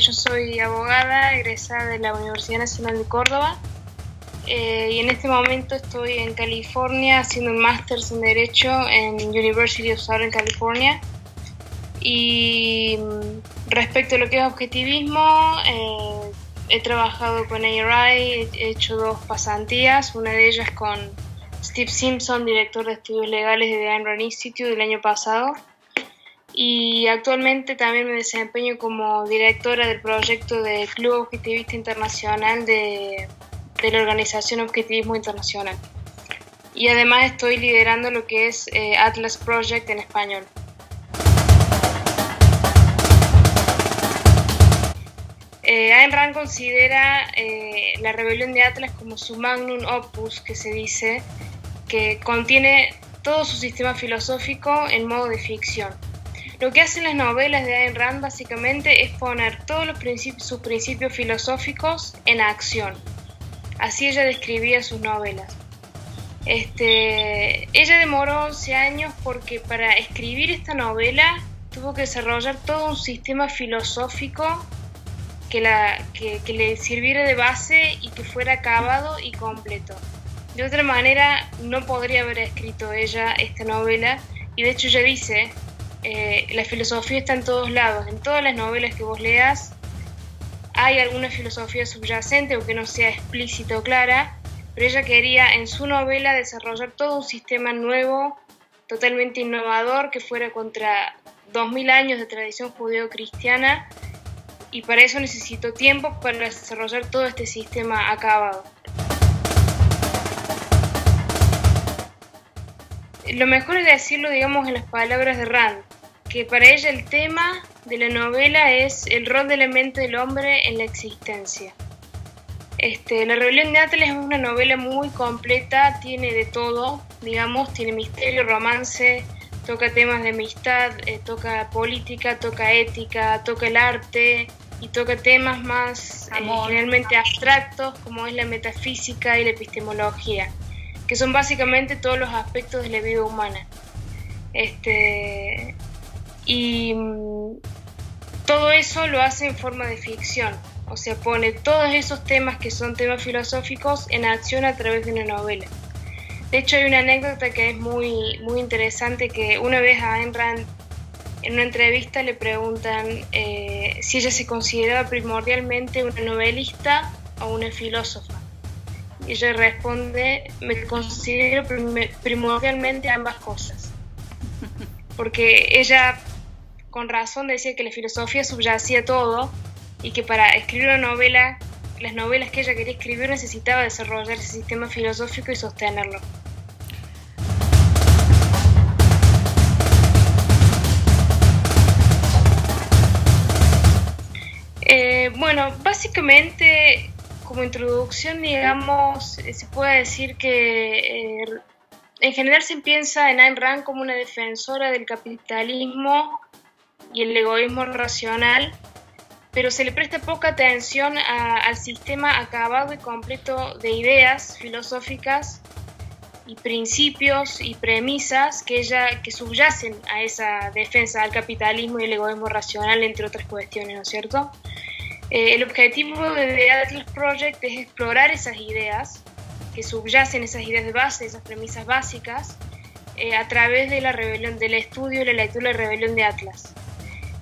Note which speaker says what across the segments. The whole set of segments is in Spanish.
Speaker 1: yo soy abogada egresada de la Universidad Nacional de Córdoba eh, y en este momento estoy en California haciendo un máster en Derecho en University of Southern California. Y mm, respecto a lo que es objetivismo, eh, he trabajado con ARI, he hecho dos pasantías, una de ellas con Steve Simpson, director de estudios legales de The Ayn Institute del año pasado y actualmente también me desempeño como directora del proyecto de Club Objetivista Internacional de, la organización Objetivismo Internacional. Y además estoy liderando lo que es eh, Atlas Project en español. Eh, Ayn Rand considera eh, la rebelión de Atlas como su magnum opus, que se dice, que contiene todo su sistema filosófico en modo de ficción lo que hacen las novelas de Ayn Rand básicamente es poner todos los principios, sus principios filosóficos en acción. Así ella describía sus novelas. Este, ella demoró 11 años porque para escribir esta novela tuvo que desarrollar todo un sistema filosófico que, la, que, le sirviera de base y que fuera acabado y completo. De otra manera, no podría haber escrito ella esta novela y de hecho ella dice eh, la filosofía está en todos lados, en todas las novelas que vos leas hay alguna filosofía subyacente, aunque no sea explícita o clara, pero ella quería en su novela desarrollar todo un sistema nuevo, totalmente innovador, que fuera contra 2000 años de tradición judeo-cristiana, y para eso necesitó tiempo para desarrollar todo este sistema acabado. Lo mejor es decirlo, digamos, en las palabras de Rand, que para ella el tema de la novela es el rol del elemento del hombre en la existencia. Este, la rebelión de Atlas es una novela muy completa, tiene de todo, digamos, tiene misterio, romance, toca temas de amistad, eh, toca política, toca ética, toca el arte y toca temas más eh, generalmente abstractos como es la metafísica y la epistemología que son básicamente todos los aspectos de la vida humana. Este, y mm, todo eso lo hace en forma de ficción, o sea, pone todos esos temas que son temas filosóficos en acción a través de una novela. De hecho, hay una anécdota que es muy, muy interesante, que una vez a Ayn Rand en una entrevista le preguntan eh, si ella se consideraba primordialmente una novelista o una filósofa. Y ella responde, me considero primordialmente ambas cosas. Porque ella con razón decía que la filosofía subyacía todo y que para escribir una novela, las novelas que ella quería escribir necesitaba desarrollar ese sistema filosófico y sostenerlo. Eh, bueno, básicamente como introducción, digamos, eh, se puede decir que eh, en general se piensa en Ayn Rand como una defensora del capitalismo y el egoísmo racional, pero se le presta poca atención al sistema acabado y completo de ideas filosóficas y principios y premisas que ella que subyacen a esa defensa del capitalismo y el egoísmo racional entre otras cuestiones, ¿no es cierto? Eh, el objetivo de Atlas Project es explorar esas ideas que subyacen, esas ideas de base, esas premisas básicas, eh, a través de la rebelión, del estudio y la lectura de la rebelión de Atlas.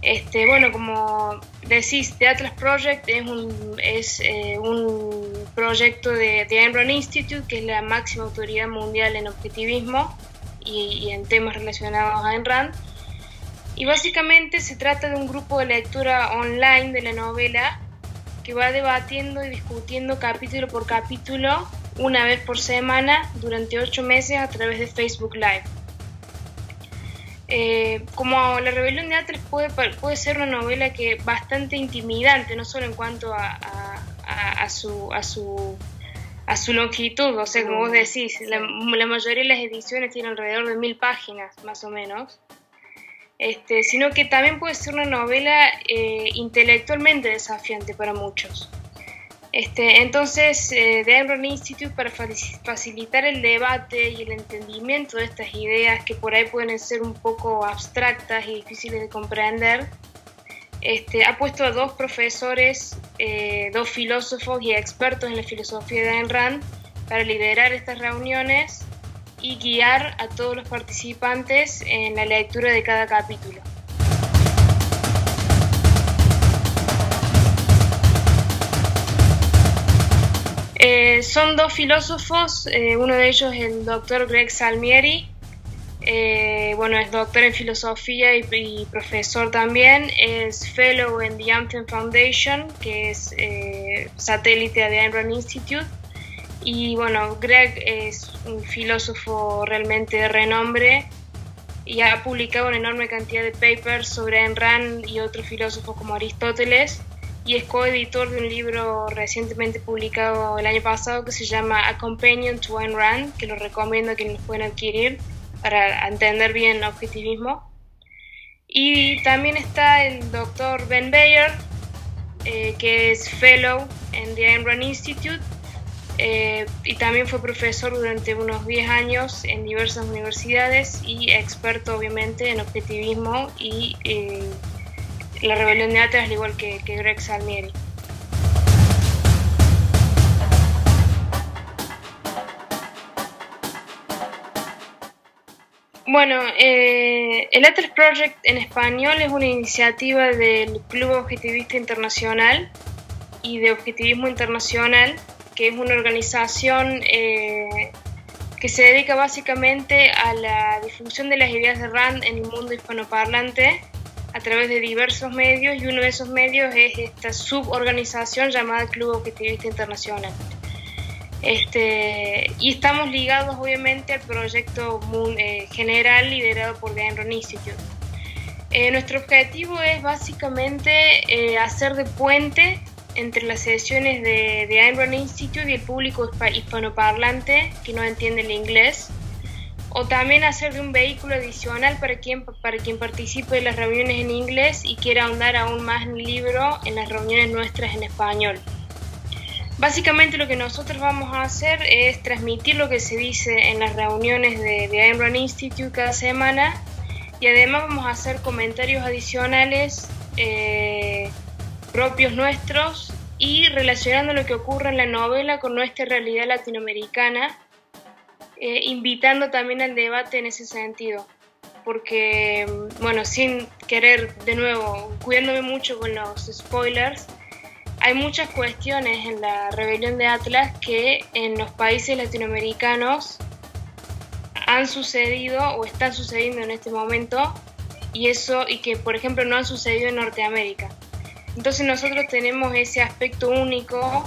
Speaker 1: Este, bueno, como decís, The Atlas Project es un, es, eh, un proyecto de The Rand Institute, que es la máxima autoridad mundial en objetivismo y, y en temas relacionados a Rand y básicamente se trata de un grupo de lectura online de la novela que va debatiendo y discutiendo capítulo por capítulo una vez por semana durante ocho meses a través de Facebook Live. Eh, como La Rebelión de Atlas puede, puede ser una novela que bastante intimidante, no solo en cuanto a, a, su, a, su, a su longitud, o sea, como vos decís, la, la mayoría de las ediciones tienen alrededor de mil páginas, más o menos. Este, sino que también puede ser una novela eh, intelectualmente desafiante para muchos. Este, entonces, eh, The Enron Institute, para facilitar el debate y el entendimiento de estas ideas que por ahí pueden ser un poco abstractas y difíciles de comprender, este, ha puesto a dos profesores, eh, dos filósofos y expertos en la filosofía de Rand para liderar estas reuniones y guiar a todos los participantes en la lectura de cada capítulo. Eh, son dos filósofos, eh, uno de ellos es el doctor Greg Salmieri, eh, bueno, es doctor en filosofía y, profesor también, es fellow en the Anthem Foundation, que es satélite de Ayn Rand Institute, y bueno, Greg es un filósofo realmente de renombre y ha publicado una enorme cantidad de papers sobre Ayn Rand y otros filósofos como Aristóteles y es coeditor de un libro recientemente publicado el año pasado que se llama A Companion to Ayn Rand, que lo recomiendo a quienes pueden adquirir para entender bien el objetivismo. Y también está el doctor Ben Bayer, eh, que es fellow en the Ayn Rand Institute eh, y también fue profesor durante unos 10 años en diversas universidades y experto obviamente en objetivismo y eh, la rebelión de Atlas, al igual que, Greg Salmieri. Bueno, eh, el Atlas Project en español es una iniciativa del Club Objetivista Internacional y de Objetivismo Internacional, que es una organización eh, que se dedica básicamente a la difusión de las ideas de Rand en el mundo hispanoparlante a través de diversos medios y uno de esos medios es esta suborganización llamada Club Objetivista Internacional. Este, y estamos ligados obviamente al proyecto eh, general liderado por The Ayn Institute. Eh, nuestro objetivo es básicamente eh, hacer de puente entre las sesiones de, de Ayn Institute y el público hispanoparlante que no entiende el inglés o también hacer de un vehículo adicional para quien, para quien participe en las reuniones en inglés y quiera ahondar aún más en el libro en las reuniones nuestras en español. Básicamente lo que nosotros vamos a hacer es transmitir lo que se dice en las reuniones de, de Rand Institute cada semana y además vamos a hacer comentarios adicionales eh, propios nuestros y relacionando lo que ocurre en la novela con nuestra realidad latinoamericana eh, invitando también al debate en ese sentido, porque, mm, bueno, sin querer, de nuevo, cuidándome mucho con los spoilers, hay muchas cuestiones en la rebelión de Atlas que en los países latinoamericanos han sucedido o están sucediendo en este momento y eso y que por ejemplo no han sucedido en Norteamérica. Entonces nosotros tenemos ese aspecto único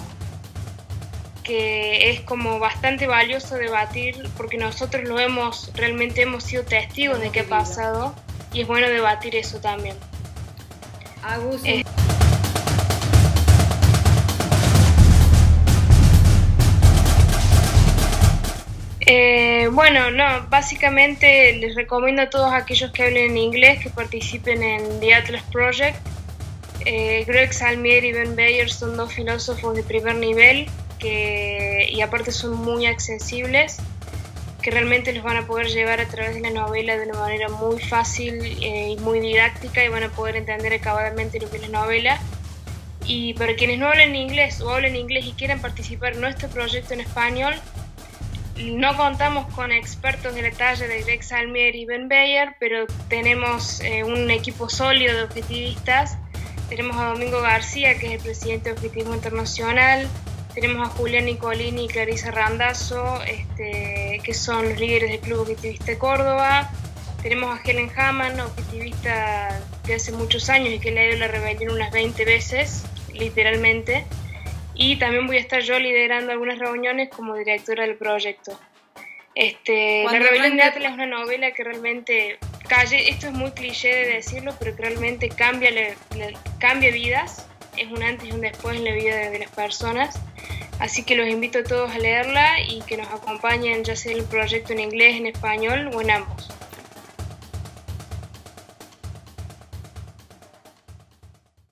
Speaker 1: que es como bastante valioso debatir porque nosotros lo hemos, realmente hemos sido testigos de qué ha pasado y es bueno debatir eso también. Eh, eh, bueno, no, básicamente les recomiendo a todos aquellos que hablen en inglés que participen en The Atlas Project. Eh, Greg Salmier y Ben Bayer son dos filósofos de primer nivel que, y aparte son muy accesibles, que realmente los van a poder llevar a través de la novela de una manera muy fácil eh, y muy didáctica y van a poder entender acabadamente lo que es la novela. Y para quienes no hablen inglés o hablen inglés y quieran participar en nuestro proyecto en español, no contamos con expertos de la talla de Greg Salmier y Ben Bayer, pero tenemos eh, un equipo sólido de objetivistas. Tenemos a Domingo García, que es el presidente de Objetivismo Internacional, tenemos a Julián Nicolini y Clarisa Randazo, este, que son los líderes del Club Objetivista de Córdoba. Tenemos a Helen Hamann, objetivista de hace muchos años y que le ha ido la rebelión unas 20 veces, literalmente. Y también voy a estar yo liderando algunas reuniones como directora del proyecto. Este, la rebelión de Atlas es una novela que realmente, calle, esto es muy cliché de decirlo, pero que realmente cambia, cambia vidas, es un antes y un después en la vida de las personas Así que los invito a todos a leerla y que nos acompañen ya sea el proyecto en inglés, en español o en ambos.